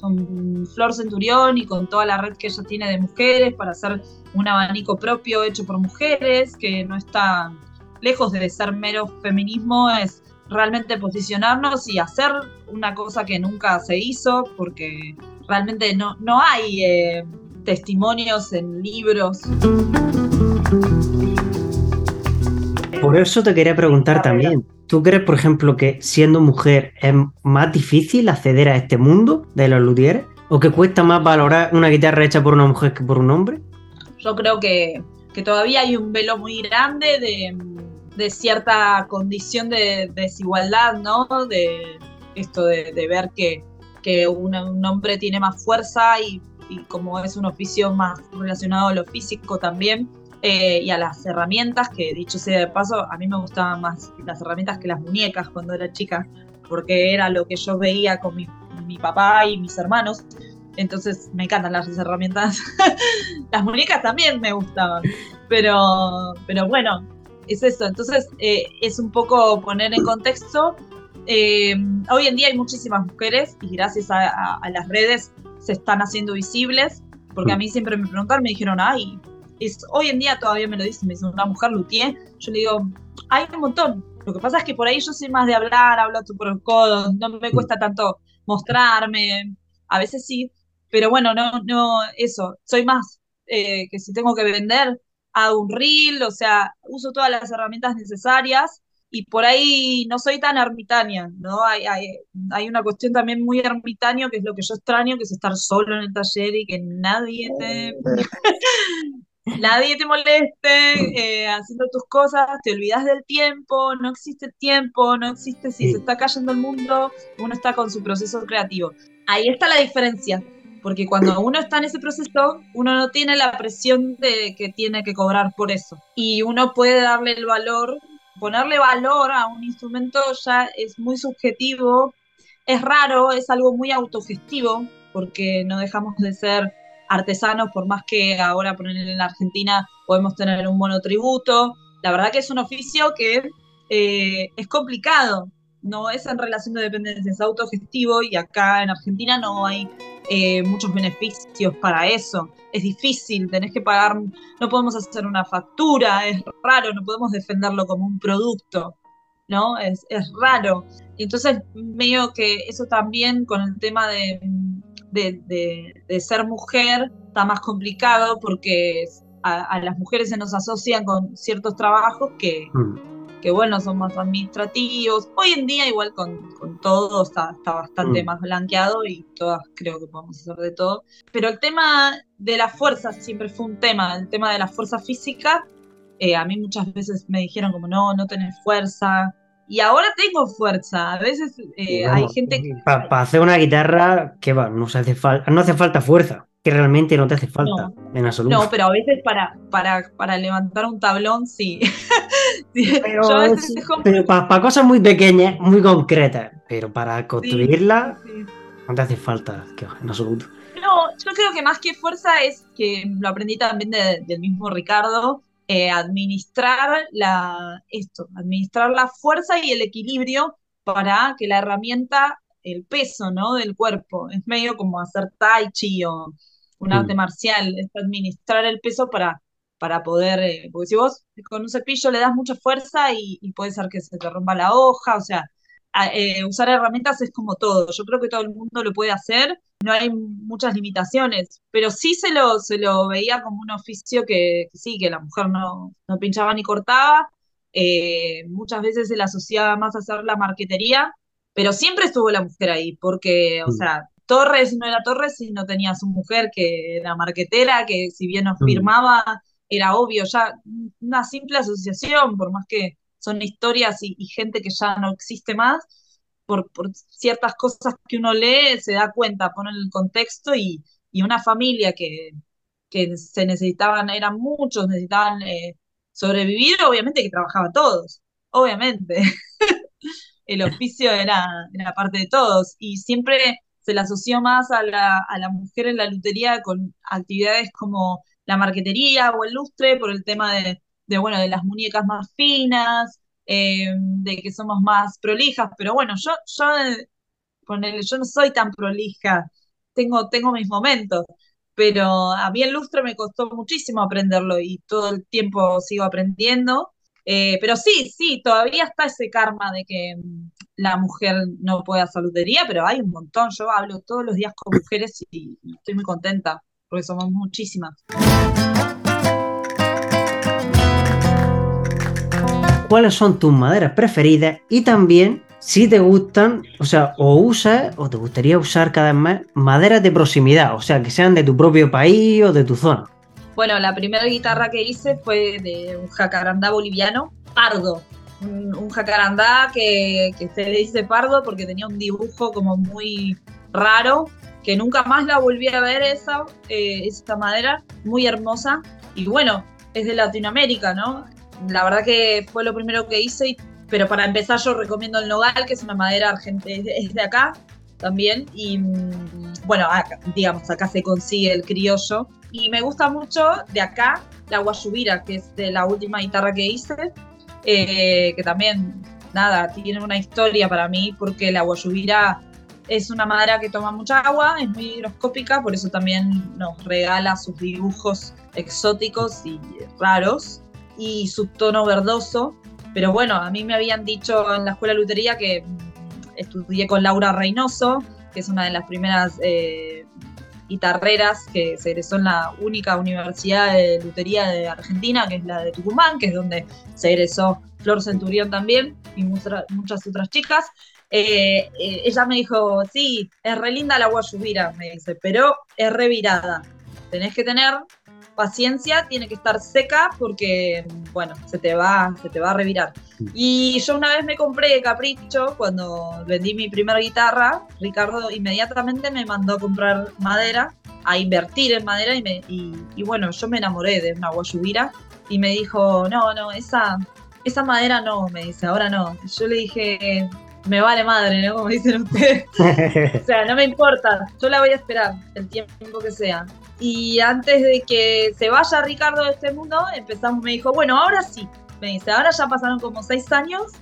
Speaker 2: Flor Centurión y con toda la red que ella tiene de mujeres para hacer un abanico propio hecho por mujeres, que no está lejos de ser mero feminismo, es realmente posicionarnos y hacer una cosa que nunca se hizo, porque realmente no, no hay eh, testimonios en libros.
Speaker 1: Por eso te quería preguntar también, ¿tú crees, por ejemplo, que siendo mujer es más difícil acceder a este mundo de los luthieres? ¿O que cuesta más valorar una guitarra hecha por una mujer que por un hombre?
Speaker 2: Yo creo que, todavía hay un velo muy grande de, cierta condición de, desigualdad, ¿no? De esto de, ver que, que un hombre tiene más fuerza y, como es un oficio más relacionado a lo físico también, eh, y a las herramientas, que dicho sea de paso, a mí me gustaban más las herramientas que las muñecas cuando era chica, porque era lo que yo veía con mi, papá y mis hermanos. Entonces me encantan las herramientas. las muñecas también me gustaban, pero, pero bueno, es eso. Entonces eh, es un poco poner en contexto. Eh, hoy en día hay muchísimas mujeres y gracias a, a las redes se están haciendo visibles, porque a mí siempre me preguntaron, me dijeron, ay, hoy en día todavía me lo dicen, me dice una mujer luthier, yo le digo, hay un montón. Lo que pasa es que por ahí yo soy más de hablar, hablo por el codo, no me cuesta tanto mostrarme, a veces sí, pero bueno, no, no, eso, soy más eh, que si tengo que vender, hago un reel, o sea, uso todas las herramientas necesarias y por ahí no soy tan ermitaña, ¿no? Hay, hay, hay, una cuestión también muy ermitaño, que es lo que yo extraño, que es estar solo en el taller y que nadie te, nadie te moleste, eh, haciendo tus cosas, te olvidas del tiempo, no existe tiempo, no existe si se está cayendo el mundo, uno está con su proceso creativo. Ahí está la diferencia, porque cuando uno está en ese proceso, uno no tiene la presión de que tiene que cobrar por eso. Y uno puede darle el valor, ponerle valor a un instrumento ya es muy subjetivo, es raro, es algo muy autogestivo, porque no dejamos de ser artesanos, por más que ahora poner en Argentina podemos tener un monotributo. La verdad que es un oficio que eh, es complicado, no es en relación de dependencia, es autogestivo y acá en Argentina no hay eh, muchos beneficios para eso. Es difícil, tenés que pagar, no podemos hacer una factura, es raro, no podemos defenderlo como un producto, ¿no? Es, es raro. Entonces, medio que eso también con el tema de de, ser mujer está más complicado porque a, las mujeres se nos asocian con ciertos trabajos que, mm. Que bueno, son más administrativos. Hoy en día igual con, con todo está, está bastante mm. más blanqueado y todas creo que podemos hacer de todo. Pero el tema de la fuerza siempre fue un tema, el tema de la fuerza física. Eh, a mí muchas veces me dijeron como no, no tenés fuerza, y ahora tengo fuerza. A veces eh, hay gente que...
Speaker 1: Para hacer una guitarra, ¿qué va? No, hace no hace falta fuerza, que realmente no te hace falta en absoluto.
Speaker 2: No, pero a veces para, para, para levantar un tablón, sí.
Speaker 1: Pero, para, cosas muy pequeñas, muy concretas, pero para construirla, no te hace falta, en absoluto.
Speaker 2: No, yo creo que más que fuerza es que lo aprendí también del mismo Ricardo, eh, administrar la, esto, administrar la fuerza y el equilibrio para que la herramienta, el peso ¿no? del cuerpo, es medio como hacer tai chi o un arte mm. marcial, es administrar el peso para, para poder, eh, porque si vos con un cepillo le das mucha fuerza y, puede ser que se te rompa la hoja, o sea, eh, usar herramientas es como todo. Yo creo que todo el mundo lo puede hacer, no hay muchas limitaciones, pero sí se lo, se lo veía como un oficio que, sí, que la mujer no, no pinchaba ni cortaba. Eh, muchas veces se le asociaba más a hacer la marquetería, pero siempre estuvo la mujer ahí, porque, o mm. sea, Torres no era Torres si no tenía a su mujer que era marquetera, que si bien nos mm. firmaba, era obvio, ya una simple asociación, por más que son historias y, gente que ya no existe más, por, ciertas cosas que uno lee, se da cuenta, pone el contexto y, una familia que, se necesitaban, eran muchos, necesitaban eh, sobrevivir, obviamente que trabajaban todos, obviamente. el oficio era, era parte de todos y siempre se le asoció más a la, a la mujer en la lutería con actividades como la marquetería o el lustre por el tema de, de bueno, de las muñecas más finas, eh, de que somos más prolijas, pero bueno, yo, yo, con el, yo no soy tan prolija, tengo, tengo mis momentos, pero a mí el lustre me costó muchísimo aprenderlo y todo el tiempo sigo aprendiendo. Eh, pero sí, sí, todavía está ese karma de que mm, la mujer no puede hacer lutería, pero hay un montón. Yo hablo todos los días con mujeres y estoy muy contenta porque somos muchísimas.
Speaker 1: ¿Cuáles son tus maderas preferidas? Y también si te gustan, o sea, o usas o te gustaría usar cada vez más maderas de proximidad, o sea, que sean de tu propio país o de tu zona.
Speaker 2: Bueno, la primera guitarra que hice fue de un jacarandá boliviano, pardo. Un, jacarandá que, se le dice pardo porque tenía un dibujo como muy raro, que nunca más la volví a ver esa, eh, esta madera, muy hermosa. Y bueno, es de Latinoamérica, ¿no? La verdad que fue lo primero que hice, pero para empezar yo recomiendo el nogal, que es una madera argentina, es de acá también. Y mm, bueno, digamos, acá se consigue el criollo, y me gusta mucho de acá la guayubira, que es de la última guitarra que hice, eh, que también, nada, tiene una historia para mí, porque la guayubira es una madera que toma mucha agua, es muy higroscópica, por eso también nos regala sus dibujos exóticos y raros, y su tono verdoso. Pero bueno, a mí me habían dicho en la escuela de lutería que estudié con Laura Reynoso, que es una de las primeras eh, guitarreras que se egresó en la única universidad de lutería de Argentina, que es la de Tucumán, que es donde se egresó Flor Centurión también y muchas, otras chicas. Eh, eh, ella me dijo, sí, es re linda la guayubira, me dice, pero es revirada. Tenés que tener paciencia, tiene que estar seca porque, bueno, se te va, se te va a revirar. Y yo una vez me compré Capricho cuando vendí mi primera guitarra. Ricardo inmediatamente me mandó a comprar madera, a invertir en madera y, me, y, bueno, yo me enamoré de una guayubira y me dijo, no, no, esa, esa madera no, me dice, ahora no. Yo le dije, me vale madre, ¿no? Como dicen ustedes. o sea, no me importa, yo la voy a esperar el tiempo que sea. Y antes de que se vaya Ricardo de este mundo, empezamos, me dijo, bueno, ahora sí. Me dice, ahora ya pasaron como seis años,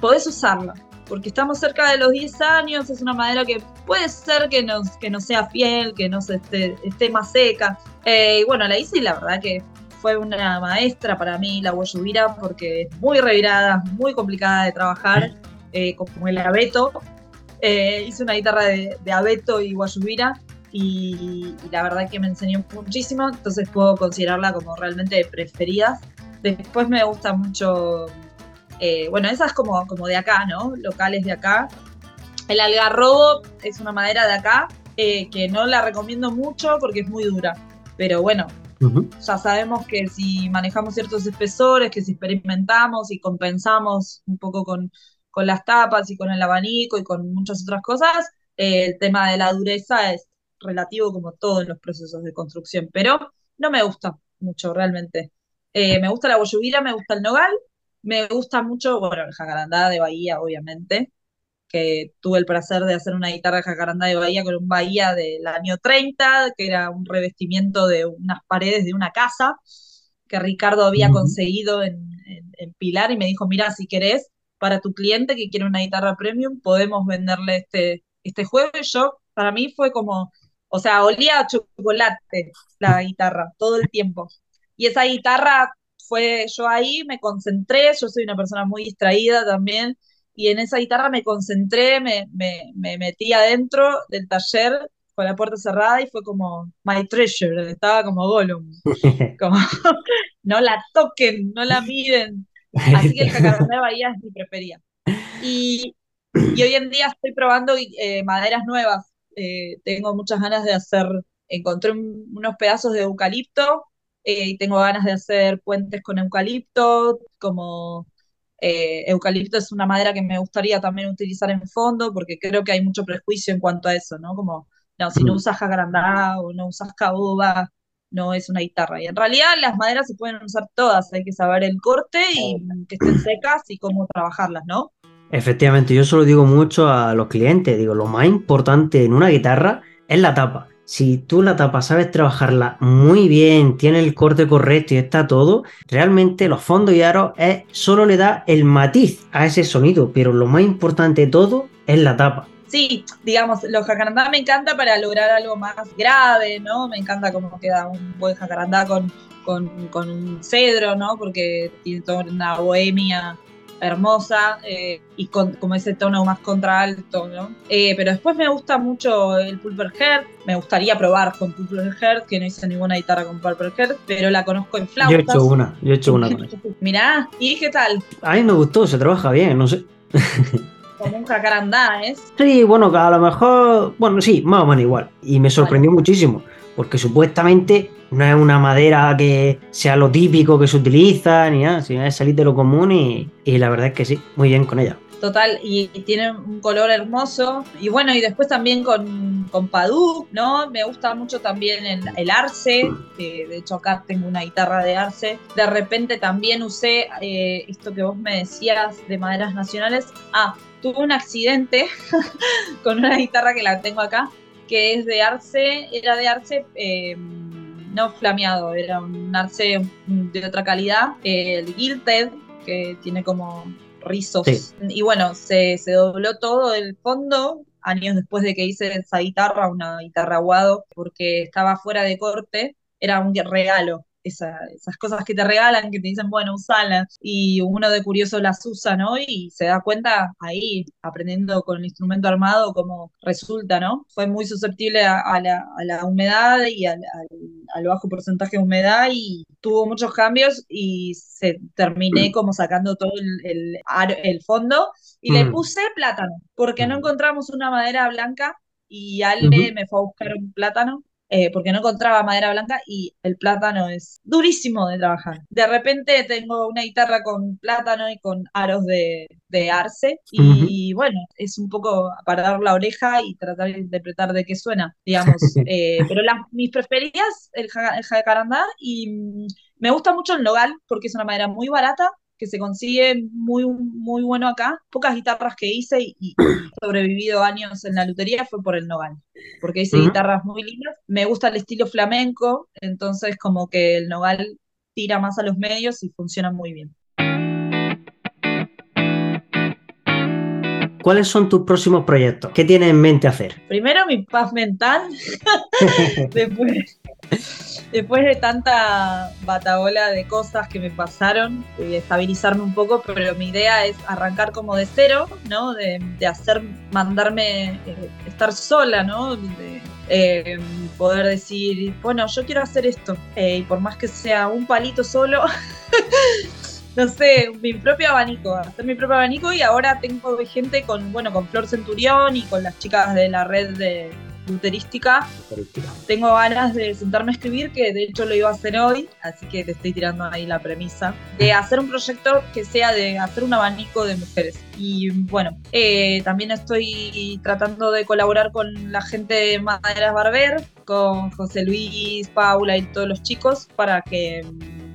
Speaker 2: podés usarla. Porque estamos cerca de los 10 años, es una madera que puede ser que no, que no sea fiel, que no se esté, esté más seca. Eh, y bueno, la hice y la verdad que fue una maestra para mí, la guayubira, porque es muy revirada, muy complicada de trabajar, eh, como el abeto. Eh, hice una guitarra de, de abeto y guayubira y, la verdad que me enseñó muchísimo, entonces puedo considerarla como realmente preferida. Después me gusta mucho, eh, bueno, esas como, como de acá, ¿no? Locales de acá. El algarrobo es una madera de acá eh, que no la recomiendo mucho porque es muy dura, pero bueno, ya sabemos que si manejamos ciertos espesores, que si experimentamos y compensamos un poco con, con las tapas y con el abanico y con muchas otras cosas, eh, el tema de la dureza es relativo como todos los procesos de construcción, pero no me gusta mucho realmente. Eh, me gusta la boyubira, me gusta el nogal, me gusta mucho, bueno, el jacarandá de Bahía, obviamente, que tuve el placer de hacer una guitarra de jacarandá de Bahía con un Bahía del año 30, que era un revestimiento de unas paredes de una casa que Ricardo había conseguido en, Pilar y me dijo, mira, si querés, para tu cliente que quiere una guitarra premium, podemos venderle este, este juego. Y yo, para mí fue como o sea, olía a chocolate la guitarra todo el tiempo. Y esa guitarra fue yo ahí, me concentré, yo soy una persona muy distraída también, y en esa guitarra me concentré, me, me, me metí adentro del taller con la puerta cerrada y fue como my treasure, estaba como Gollum, como no la toquen, no la miren. Así que el jacarandá de Bahía es mi preferida. Y, y hoy en día estoy probando eh, maderas nuevas. Eh, tengo muchas ganas de hacer, encontré unos pedazos de eucalipto eh, y tengo ganas de hacer puentes con eucalipto, como eucalipto es una madera que me gustaría también utilizar en fondo, porque creo que hay mucho prejuicio en cuanto a eso, ¿no? Como, no, si no mm. usas jacarandá o no usas caoba, no es una guitarra. Y en realidad las maderas se pueden usar todas, hay que saber el corte y que estén secas y cómo trabajarlas, ¿no?
Speaker 1: Efectivamente, yo solo digo mucho a los clientes, digo, lo más importante en una guitarra es la tapa si tú la tapa sabes trabajarla muy bien, tiene el corte correcto y está todo, realmente los fondos y aros es, solo le da el matiz a ese sonido, pero lo más importante de todo es la tapa.
Speaker 2: Sí, digamos, los jacarandá me encanta para lograr algo más grave, ¿no? Me encanta cómo queda un buen jacarandá con, con, con un cedro, ¿no? Porque tiene toda una bohemia hermosa eh, y con como ese tono más contralto, ¿no? Eh, pero después me gusta mucho el Pulper Heart, me gustaría probar con Pulper Heart, que no hice ninguna guitarra con Pulper Heart, pero la conozco en flautas.
Speaker 1: Yo he hecho una, yo he hecho una con
Speaker 2: Mirá, ¿y qué tal?
Speaker 1: A mí me gustó, se trabaja bien, no sé.
Speaker 2: Como un jacarandá, ¿eh?
Speaker 1: Sí, bueno, a lo mejor, bueno, sí, más o menos igual. Y me sorprendió muchísimo, porque supuestamente no es una madera que sea lo típico que se utiliza, ni nada, sino es salir de lo común y, la verdad es que sí, muy bien con ella.
Speaker 2: Total, y, tiene un color hermoso. Y bueno, y después también con, con Padú, ¿no? Me gusta mucho también el, arce, que de hecho acá tengo una guitarra de arce. De repente también usé eh, esto que vos me decías de maderas nacionales. Ah, tuve un accidente con una guitarra que la tengo acá, que es de arce, era de arce. Eh, no flameado, era un arce de otra calidad, el Gilted, que tiene como rizos. Y bueno, se, se dobló todo el fondo años después de que hice esa guitarra, una guitarra aguado, porque estaba fuera de corte, era un regalo esas cosas que te regalan, que te dicen, bueno, usalas, y uno de curioso las usa, ¿no? Y se da cuenta ahí, aprendiendo con el instrumento armado, cómo resulta, ¿no? Fue muy susceptible a, la, humedad y al, bajo porcentaje de humedad y tuvo muchos cambios y se terminé como sacando todo el, el, fondo y le mm. puse plátano, porque no encontramos una madera blanca y Ale me fue a buscar un plátano eh, porque no encontraba madera blanca y el plátano es durísimo de trabajar. De repente tengo una guitarra con plátano y con aros de, arce y, bueno, es un poco para dar la oreja y tratar de interpretar de qué suena, digamos. Eh, pero las, mis preferidas, el, el jacarandá y mm, me gusta mucho el nogal porque es una madera muy barata que se consigue muy, muy bueno acá. Pocas guitarras que hice y, he sobrevivido años en la lutería fue por el Nogal, porque hice guitarras muy lindas. Me gusta el estilo flamenco, entonces como que el Nogal tira más a los medios y funciona muy bien.
Speaker 1: ¿Cuáles son tus próximos proyectos? ¿Qué tienes en mente hacer?
Speaker 2: Primero mi paz mental, después después de tanta batabola de cosas que me pasaron, y estabilizarme un poco, pero mi idea es arrancar como de cero, ¿no? De, hacer, mandarme, eh, estar sola, ¿no? De, eh, poder decir, bueno, yo quiero hacer esto, eh, y por más que sea un palito solo, no sé, mi propio abanico, hacer mi propio abanico, y ahora tengo gente con, bueno, con Flor Centurión y con las chicas de la red de luterística. Tengo ganas de sentarme a escribir, que de hecho lo iba a hacer hoy, así que te estoy tirando ahí la premisa, de hacer un proyecto que sea de hacer un abanico de mujeres. Y bueno, eh, también estoy tratando de colaborar con la gente de Maderas Barber, con José Luis, Paula y todos los chicos, para que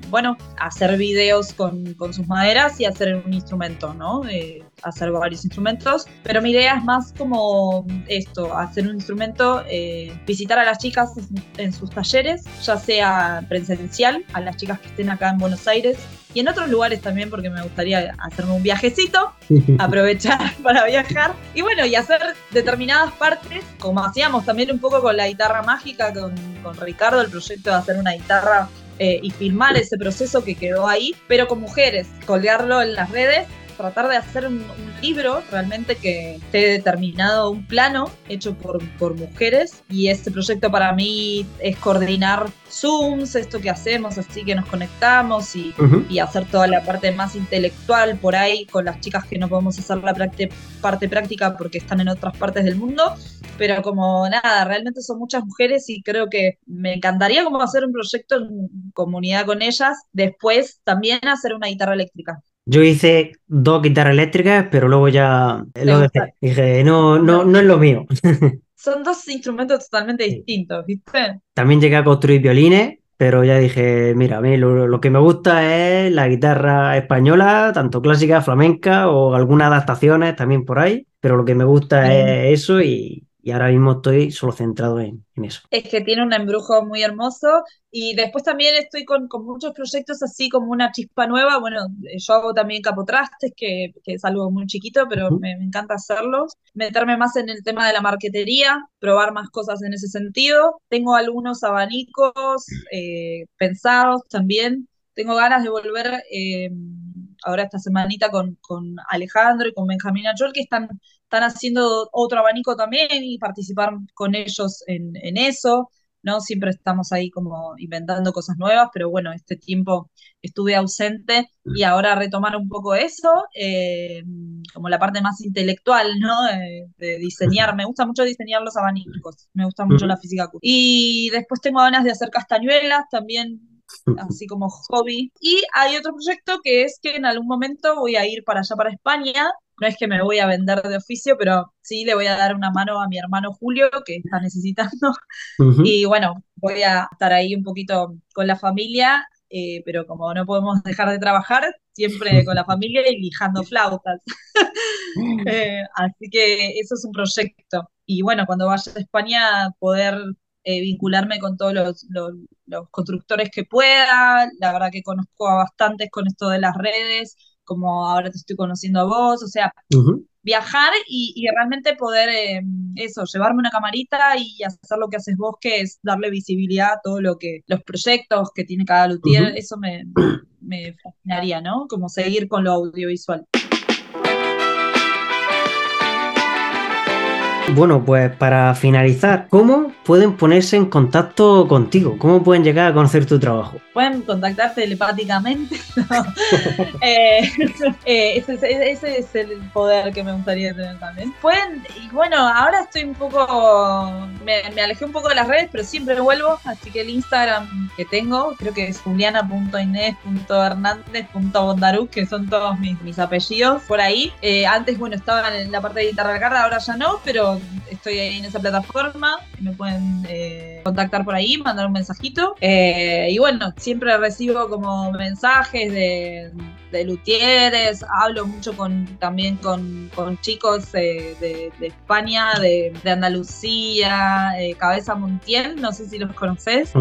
Speaker 2: bueno, hacer videos con, sus maderas y hacer un instrumento, ¿no? Eh, hacer varios instrumentos, pero mi idea es más como esto, hacer un instrumento, eh, visitar a las chicas en sus talleres, ya sea presencial, a las chicas que estén acá en Buenos Aires y en otros lugares también porque me gustaría hacerme un viajecito, aprovechar para viajar y bueno, y hacer determinadas partes, como hacíamos también un poco con la guitarra mágica, con, con Ricardo, el proyecto de hacer una guitarra eh, y filmar ese proceso que quedó ahí, pero con mujeres, colgarlo en las redes tratar de hacer un, libro realmente que esté determinado, un plano hecho por, por mujeres. Y este proyecto para mí es coordinar Zooms, esto que hacemos, así que nos conectamos y, y, hacer toda la parte más intelectual por ahí con las chicas que no podemos hacer la parte práctica porque están en otras partes del mundo. Pero como nada, realmente son muchas mujeres y creo que me encantaría como hacer un proyecto en comunidad con ellas. Después también hacer una guitarra eléctrica.
Speaker 1: Yo hice dos guitarras eléctricas, pero luego ya lo dejé. Dije, no, no, no es lo mío.
Speaker 2: Son dos instrumentos totalmente distintos, ¿viste?
Speaker 1: También llegué a construir violines, pero ya dije, mira, a mí lo, que me gusta es la guitarra española, tanto clásica, flamenca o algunas adaptaciones también por ahí, pero lo que me gusta es eso y, y ahora mismo estoy solo centrado en, eso.
Speaker 2: Es que tiene un embrujo muy hermoso y después también estoy con, muchos proyectos así como una chispa nueva. Bueno, yo hago también capotrastes, que, que es algo muy chiquito, pero me, encanta hacerlos. Meterme más en el tema de la marquetería, probar más cosas en ese sentido. Tengo algunos abanicos eh, pensados también. Tengo ganas de volver eh, ahora esta semanita con, con Alejandro y con Benjamín Achol, que están están haciendo otro abanico también y participar con ellos en, eso, ¿no? Siempre estamos ahí como inventando cosas nuevas, pero bueno, este tiempo estuve ausente y ahora retomar un poco eso, eh, como la parte más intelectual, ¿no? De, diseñar, me gusta mucho diseñar los abanicos, me gusta mucho la física. Y después tengo ganas de hacer castañuelas también así como hobby. Y hay otro proyecto que es que en algún momento voy a ir para allá, para España, no es que me voy a vender de oficio, pero sí le voy a dar una mano a mi hermano Julio, que está necesitando. Y bueno, voy a estar ahí un poquito con la familia, eh, pero como no podemos dejar de trabajar, siempre con la familia y lijando flautas. Eh, así que eso es un proyecto. Y bueno, cuando vaya a España, poder eh, vincularme con todos los, los constructores que pueda. La verdad que conozco a bastantes con esto de las redes como ahora te estoy conociendo a vos, o sea, viajar y, realmente poder eh, eso, llevarme una camarita y hacer lo que haces vos, que es darle visibilidad a todo lo que, los proyectos que tiene cada luthier, eso me, me fascinaría, ¿no? Como seguir con lo audiovisual.
Speaker 1: Bueno, pues para finalizar, ¿cómo pueden ponerse en contacto contigo? ¿Cómo pueden llegar a conocer tu trabajo?
Speaker 2: Pueden contactarte telepáticamente. Eh, eh, ese, es el poder que me gustaría tener también. Pueden, y bueno, ahora estoy un poco, me, alejé un poco de las redes, pero siempre vuelvo, así que el Instagram que tengo, creo que es juliana.inés.hernandez.bondaru, que son todos mis, mis apellidos por ahí. Eh, antes, bueno, estaban en la parte de guitarra de carga, ahora ya no, pero estoy ahí en esa plataforma, me pueden eh, contactar por ahí, mandar un mensajito. Eh, y bueno, siempre recibo como mensajes de, de luthieres, hablo mucho con, también con, chicos de, España, de, Andalucía, eh, Cabeza Montiel, no sé si los conoces.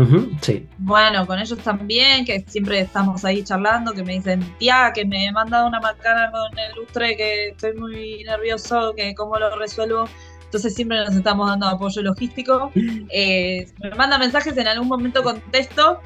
Speaker 1: sí.
Speaker 2: Bueno, con ellos también, que siempre estamos ahí charlando, que me dicen, tía, que me he mandado una macana con el lustre, que estoy muy nervioso, que cómo lo resuelvo. Entonces siempre nos estamos dando apoyo logístico. Eh, me manda mensajes, en algún momento contesto.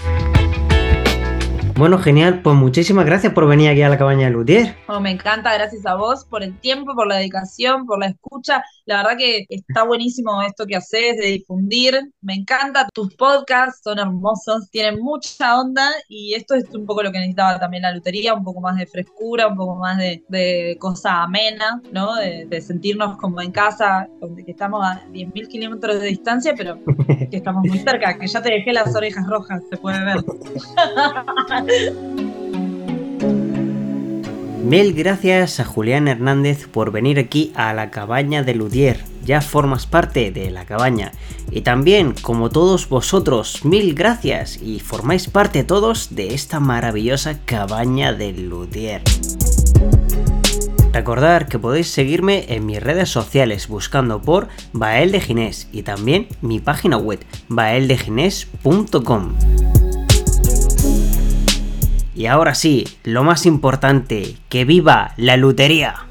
Speaker 1: Bueno, genial. Pues muchísimas gracias por venir aquí a la cabaña de Lutier.
Speaker 2: Oh, me encanta, gracias a vos por el tiempo, por la dedicación, por la escucha. La verdad que está buenísimo esto que haces de difundir. Me encanta tus podcasts, son hermosos, tienen mucha onda y esto es un poco lo que necesitaba también la lutería, un poco más de frescura, un poco más de, cosa amena, ¿no? De, sentirnos como en casa, donde que estamos a 10.000 kilómetros de distancia, pero que estamos muy cerca, que ya te dejé las orejas rojas, se puede ver.
Speaker 1: Mil gracias a Julián Hernández por venir aquí a la cabaña de Ludier. Ya formas parte de la cabaña. Y también, como todos vosotros, mil gracias y formáis parte todos de esta maravillosa cabaña de Ludier. Recordad que podéis seguirme en mis redes sociales buscando por Bael de Ginés y también mi página web baeldeginés.com. Y ahora sí, lo más importante, que viva la lutería.